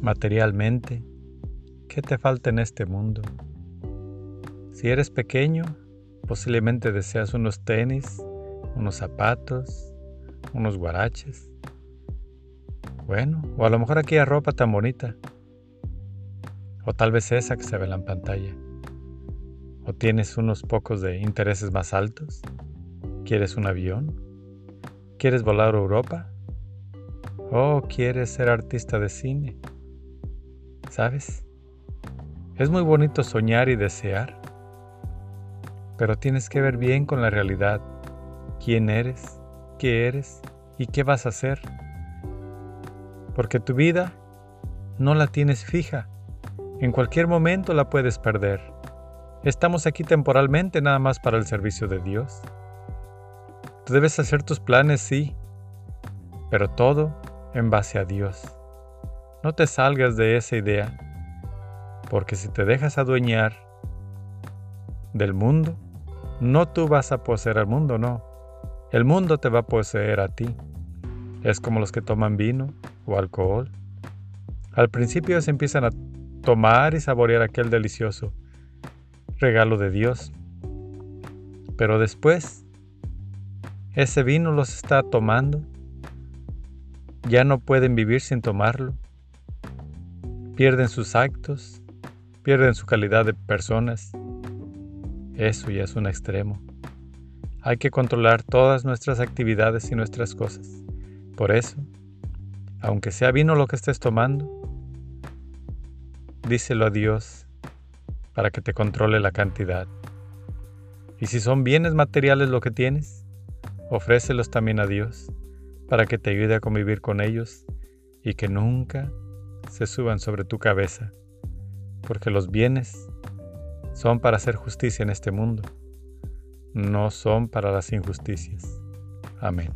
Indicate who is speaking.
Speaker 1: materialmente, ¿qué te falta en este mundo? Si eres pequeño, posiblemente deseas unos tenis, unos zapatos, unos guaraches. Bueno, o a lo mejor aquella ropa tan bonita. O tal vez esa que se ve en la pantalla. ¿O tienes unos pocos de intereses más altos? ¿Quieres un avión? ¿Quieres volar a Europa? ¿O quieres ser artista de cine? ¿Sabes? Es muy bonito soñar y desear, pero tienes que ver bien con la realidad quién eres, qué eres y qué vas a hacer. Porque tu vida no la tienes fija. En cualquier momento la puedes perder. Estamos aquí temporalmente nada más para el servicio de Dios. Tú debes hacer tus planes, sí, pero todo en base a Dios. No te salgas de esa idea, porque si te dejas adueñar del mundo, no tú vas a poseer al mundo, no. El mundo te va a poseer a ti. Es como los que toman vino o alcohol. Al principio se empiezan a tomar y saborear aquel delicioso regalo de Dios. Pero después, ese vino los está tomando. Ya no pueden vivir sin tomarlo. Pierden sus actos, pierden su calidad de personas. Eso ya es un extremo. Hay que controlar todas nuestras actividades y nuestras cosas. Por eso, aunque sea vino lo que estés tomando, díselo a Dios para que te controle la cantidad. Y si son bienes materiales lo que tienes, ofrécelos también a Dios para que te ayude a convivir con ellos y que nunca se suban sobre tu cabeza, porque los bienes son para hacer justicia en este mundo, no son para las injusticias. Amén.